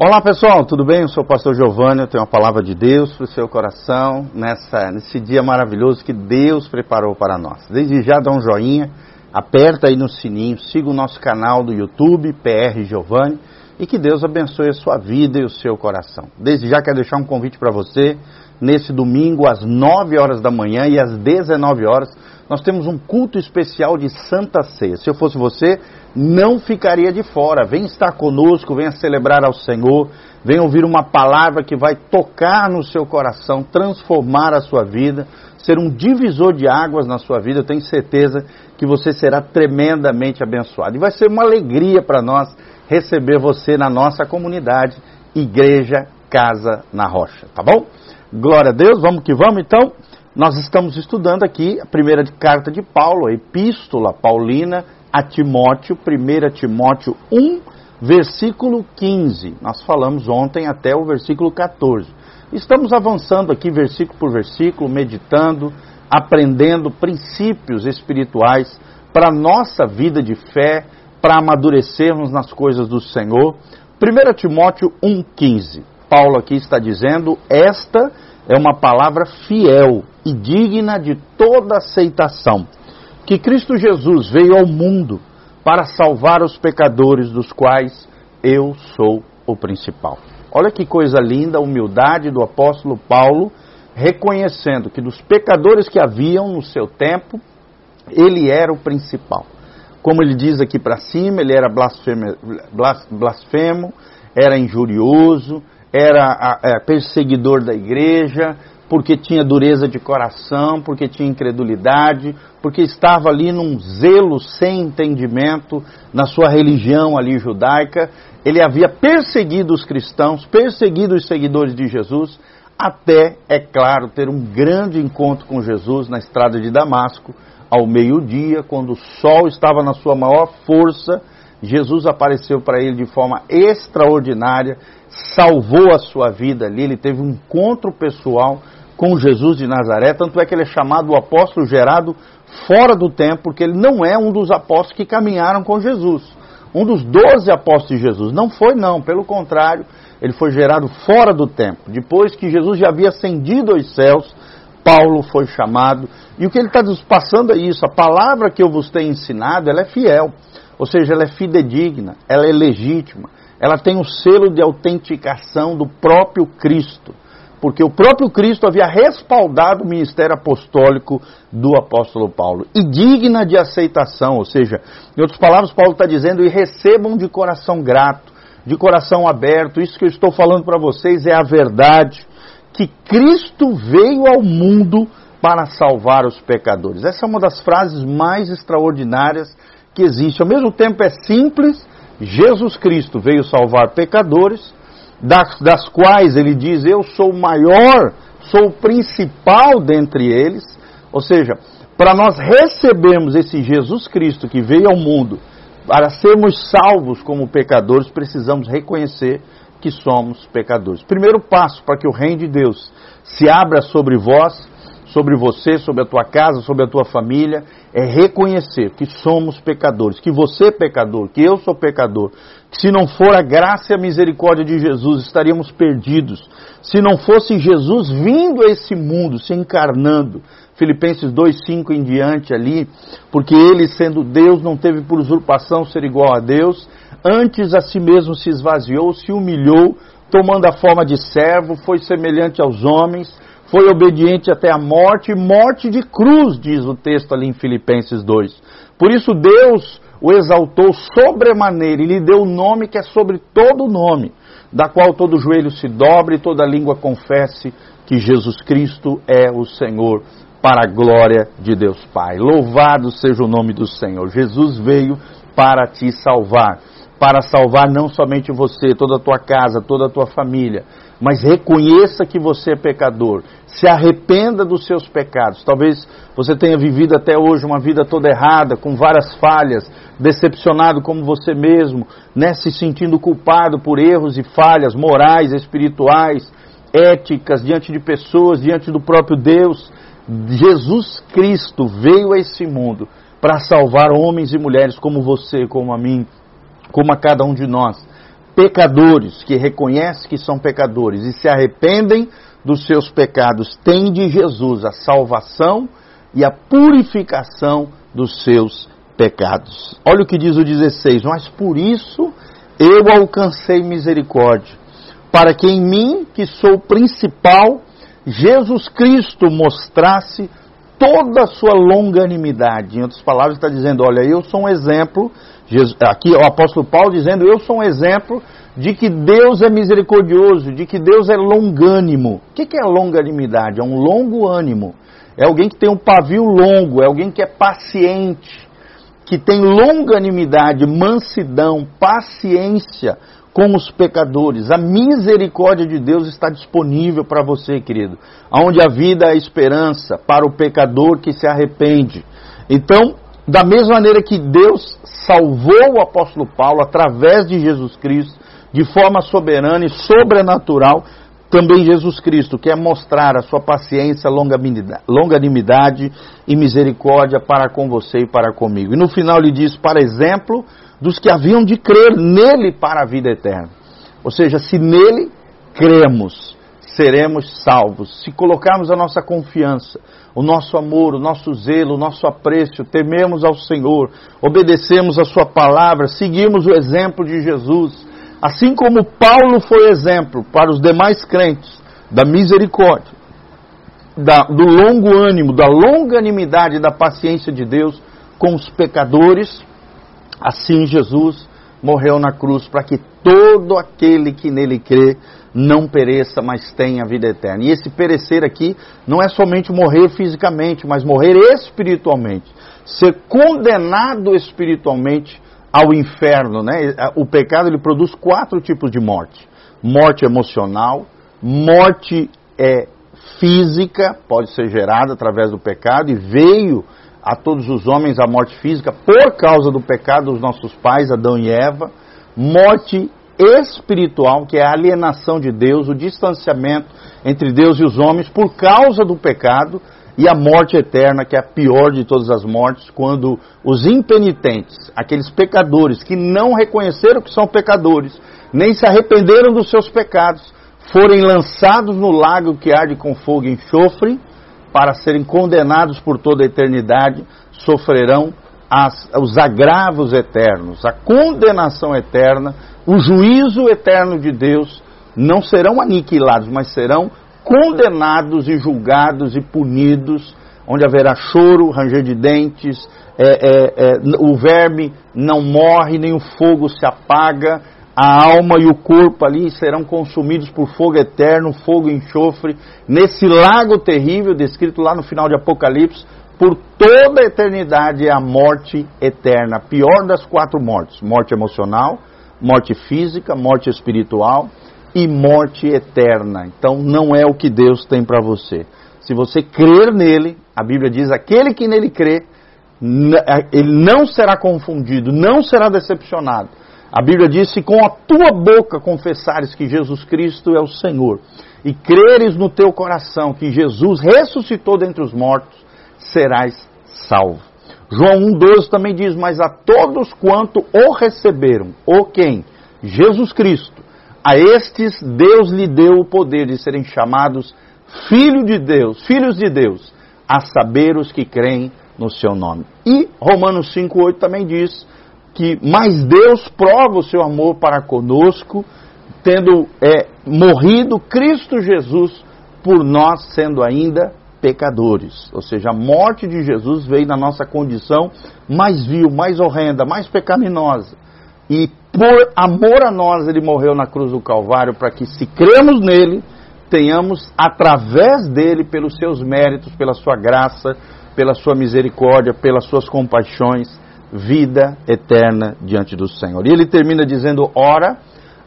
Olá pessoal, tudo bem? Eu sou o pastor Giovanni, eu tenho uma palavra de Deus para o seu coração nessa, nesse dia maravilhoso que Deus preparou para nós. Desde já dá um joinha, aperta aí no sininho, siga o nosso canal do YouTube, PR Giovanni, e que Deus abençoe a sua vida e o seu coração. Desde já quero deixar um convite para você, nesse domingo às 9 horas da manhã e às 19 horas, nós temos um culto especial de Santa Ceia. Se eu fosse você, não ficaria de fora. Vem estar conosco, venha celebrar ao Senhor, venha ouvir uma palavra que vai tocar no seu coração, transformar a sua vida, ser um divisor de águas na sua vida. Eu tenho certeza que você será tremendamente abençoado. E vai ser uma alegria para nós receber você na nossa comunidade, Igreja Casa na Rocha, tá bom? Glória a Deus, vamos que vamos então. Nós estamos estudando aqui a primeira carta de Paulo, a epístola paulina a Timóteo, 1 Timóteo 1, versículo 15. Nós falamos ontem até o versículo 14. Estamos avançando aqui versículo por versículo, meditando, aprendendo princípios espirituais para a nossa vida de fé, para amadurecermos nas coisas do Senhor. 1 Timóteo 1,15. Paulo aqui está dizendo: Esta é uma palavra fiel e digna de toda aceitação, que Cristo Jesus veio ao mundo para salvar os pecadores, dos quais eu sou o principal. Olha que coisa linda a humildade do apóstolo Paulo, reconhecendo que dos pecadores que haviam no seu tempo, ele era o principal. Como ele diz aqui para cima, ele era blasfemo, blasfemo, era injurioso, era é, perseguidor da igreja, porque tinha dureza de coração, porque tinha incredulidade, porque estava ali num zelo sem entendimento na sua religião ali judaica. Ele havia perseguido os cristãos, perseguido os seguidores de Jesus, até, é claro, ter um grande encontro com Jesus na estrada de Damasco, ao meio-dia, quando o sol estava na sua maior força. Jesus apareceu para ele de forma extraordinária, salvou a sua vida ali, ele teve um encontro pessoal com Jesus de Nazaré, tanto é que ele é chamado o apóstolo gerado fora do tempo, porque ele não é um dos apóstolos que caminharam com Jesus. Um dos doze apóstolos de Jesus. Não foi, não, pelo contrário, ele foi gerado fora do tempo. Depois que Jesus já havia ascendido aos céus, Paulo foi chamado. E o que ele está nos passando é isso: a palavra que eu vos tenho ensinado, ela é fiel. Ou seja, ela é fidedigna, ela é legítima, ela tem o selo de autenticação do próprio Cristo porque o próprio Cristo havia respaldado o ministério apostólico do apóstolo Paulo. E digna de aceitação, ou seja, em outras palavras, Paulo está dizendo, e recebam de coração grato, de coração aberto. Isso que eu estou falando para vocês é a verdade, que Cristo veio ao mundo para salvar os pecadores. Essa é uma das frases mais extraordinárias que existe. Ao mesmo tempo é simples, Jesus Cristo veio salvar pecadores, das, das quais ele diz: Eu sou o maior, sou o principal dentre eles. Ou seja, para nós recebermos esse Jesus Cristo que veio ao mundo, para sermos salvos como pecadores, precisamos reconhecer que somos pecadores. Primeiro passo para que o reino de Deus se abra sobre vós, sobre você, sobre a tua casa, sobre a tua família, é reconhecer que somos pecadores, que você é pecador, que eu sou pecador, se não for a graça e a misericórdia de Jesus, estaríamos perdidos. Se não fosse Jesus vindo a esse mundo, se encarnando, Filipenses 2,5 em diante ali, porque ele, sendo Deus, não teve por usurpação ser igual a Deus, antes a si mesmo se esvaziou, se humilhou, tomando a forma de servo, foi semelhante aos homens, foi obediente até a morte, morte de cruz, diz o texto ali em Filipenses 2. Por isso Deus o exaltou sobremaneira e lhe deu o um nome que é sobre todo nome, da qual todo joelho se dobre e toda língua confesse que Jesus Cristo é o Senhor, para a glória de Deus Pai. Louvado seja o nome do Senhor. Jesus veio para te salvar, para salvar não somente você, toda a tua casa, toda a tua família, mas reconheça que você é pecador, se arrependa dos seus pecados. Talvez você tenha vivido até hoje uma vida toda errada, com várias falhas, decepcionado como você mesmo, né, se sentindo culpado por erros e falhas morais, espirituais, éticas, diante de pessoas, diante do próprio Deus. Jesus Cristo veio a esse mundo para salvar homens e mulheres como você, como a mim, como a cada um de nós pecadores, que reconhecem que são pecadores e se arrependem dos seus pecados, têm de Jesus a salvação e a purificação dos seus pecados. Olha o que diz o 16: Mas por isso eu alcancei misericórdia, para que em mim, que sou o principal, Jesus Cristo mostrasse toda a sua longanimidade. Em outras palavras, está dizendo: Olha, eu sou um exemplo. Aqui o apóstolo Paulo dizendo: Eu sou um exemplo de que Deus é misericordioso, de que Deus é longânimo. O que é longanimidade? É um longo ânimo. É alguém que tem um pavio longo, é alguém que é paciente, que tem longanimidade, mansidão, paciência com os pecadores. A misericórdia de Deus está disponível para você, querido. Onde a vida é esperança para o pecador que se arrepende. Então, da mesma maneira que Deus salvou o apóstolo Paulo através de Jesus Cristo, de forma soberana e sobrenatural, também Jesus Cristo quer mostrar a sua paciência, longanimidade e misericórdia para com você e para comigo. E no final ele diz, para exemplo, dos que haviam de crer nele para a vida eterna. Ou seja, se nele cremos, seremos salvos. Se colocarmos a nossa confiança, o nosso amor, o nosso zelo, o nosso apreço, tememos ao Senhor, obedecemos a Sua palavra, seguimos o exemplo de Jesus, assim como Paulo foi exemplo para os demais crentes da misericórdia, da, do longo ânimo, da longanimidade da paciência de Deus com os pecadores, Assim Jesus morreu na cruz para que todo aquele que nele crê não pereça, mas tenha vida eterna. E esse perecer aqui não é somente morrer fisicamente, mas morrer espiritualmente, ser condenado espiritualmente ao inferno, né? O pecado ele produz quatro tipos de morte: morte emocional, morte é, física, pode ser gerada através do pecado e veio a todos os homens a morte física por causa do pecado dos nossos pais, Adão e Eva, morte espiritual, que é a alienação de Deus, o distanciamento entre Deus e os homens por causa do pecado, e a morte eterna, que é a pior de todas as mortes, quando os impenitentes, aqueles pecadores que não reconheceram que são pecadores, nem se arrependeram dos seus pecados, forem lançados no lago que arde com fogo e enxofre, para serem condenados por toda a eternidade, sofrerão as, os agravos eternos, a condenação eterna, o juízo eterno de Deus, não serão aniquilados, mas serão condenados e julgados e punidos, onde haverá choro, ranger de dentes, é, é, é, o verme não morre, nem o fogo se apaga, a alma e o corpo ali serão consumidos por fogo eterno, fogo e enxofre, nesse lago terrível descrito lá no final de Apocalipse, por toda a eternidade é a morte eterna, a pior das quatro mortes: morte emocional, morte física, morte espiritual e morte eterna. Então não é o que Deus tem para você. Se você crer nele, a Bíblia diz: aquele que nele crê, ele não será confundido, não será decepcionado a Bíblia diz: se com a tua boca confessares que Jesus Cristo é o Senhor e creres no teu coração que Jesus ressuscitou dentre os mortos, serás salvo. João 1,12 também diz: Mas a todos quanto o receberam, o quem? Jesus Cristo. A estes Deus lhe deu o poder de serem chamados filho de Deus, filhos de Deus, a saber os que creem no seu nome. E Romanos 5,8 também diz que mais Deus prova o seu amor para conosco, tendo é, morrido Cristo Jesus por nós, sendo ainda pecadores. Ou seja, a morte de Jesus veio na nossa condição mais vil, mais horrenda, mais pecaminosa. E por amor a nós, ele morreu na cruz do Calvário para que, se cremos nele, tenhamos através dele, pelos seus méritos, pela sua graça, pela sua misericórdia, pelas suas compaixões, vida eterna diante do Senhor. E ele termina dizendo: Ora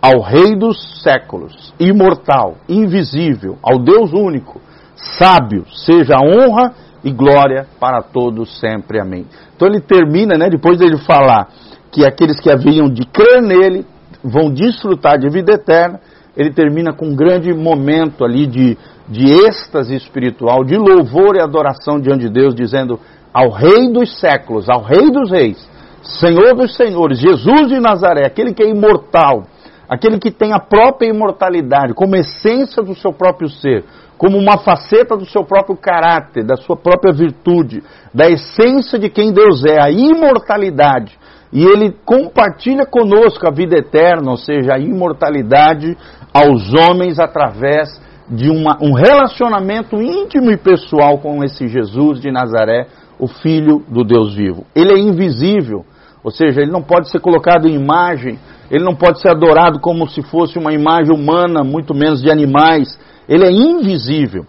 ao Rei dos séculos, imortal, invisível, ao Deus único, sábio, seja a honra e glória para todos sempre. Amém. Então ele termina, né, depois dele falar que aqueles que haviam de crer nele vão desfrutar de vida eterna, ele termina com um grande momento ali de, de êxtase espiritual, de louvor e adoração diante de Deus, dizendo: ao Rei dos séculos, ao Rei dos reis, Senhor dos senhores, Jesus de Nazaré, aquele que é imortal, aquele que tem a própria imortalidade como essência do seu próprio ser, como uma faceta do seu próprio caráter, da sua própria virtude, da essência de quem Deus é, a imortalidade. E ele compartilha conosco a vida eterna, ou seja, a imortalidade aos homens através de uma, um relacionamento íntimo e pessoal com esse Jesus de Nazaré, o Filho do Deus vivo. Ele é invisível, ou seja, ele não pode ser colocado em imagem, ele não pode ser adorado como se fosse uma imagem humana, muito menos de animais. Ele é invisível,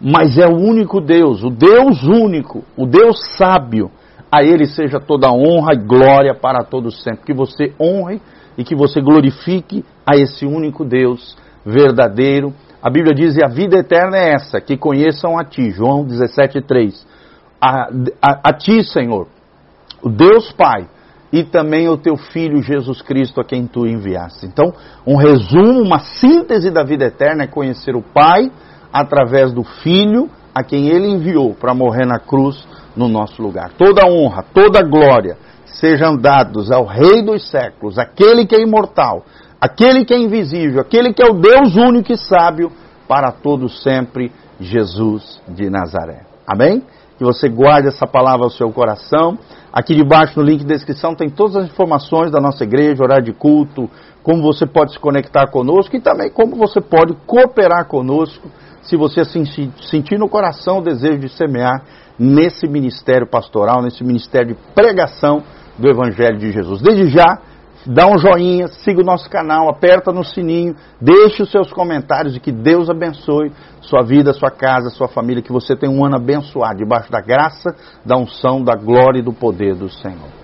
mas é o único Deus, o Deus único, o Deus sábio. A ele seja toda honra e glória para todos sempre. Que você honre e que você glorifique a esse único Deus verdadeiro. A Bíblia diz: e a vida eterna é essa, que conheçam a ti. João 17,3. A, a, a ti, Senhor, o Deus Pai e também o teu Filho Jesus Cristo a quem tu enviaste. Então, um resumo, uma síntese da vida eterna é conhecer o Pai através do Filho a quem ele enviou para morrer na cruz no nosso lugar. Toda honra, toda glória sejam dados ao Rei dos séculos, aquele que é imortal, aquele que é invisível, aquele que é o Deus único e sábio para todos sempre, Jesus de Nazaré. Amém? Que você guarde essa palavra ao seu coração. Aqui debaixo no link de descrição tem todas as informações da nossa igreja, horário de culto, como você pode se conectar conosco e também como você pode cooperar conosco se você sentir no coração o desejo de semear nesse ministério pastoral, nesse ministério de pregação do Evangelho de Jesus. Desde já, dá um joinha, siga o nosso canal, aperta no sininho, deixe os seus comentários e que Deus abençoe sua vida, sua casa, sua família, que você tenha um ano abençoado, debaixo da graça, da unção, da glória e do poder do Senhor.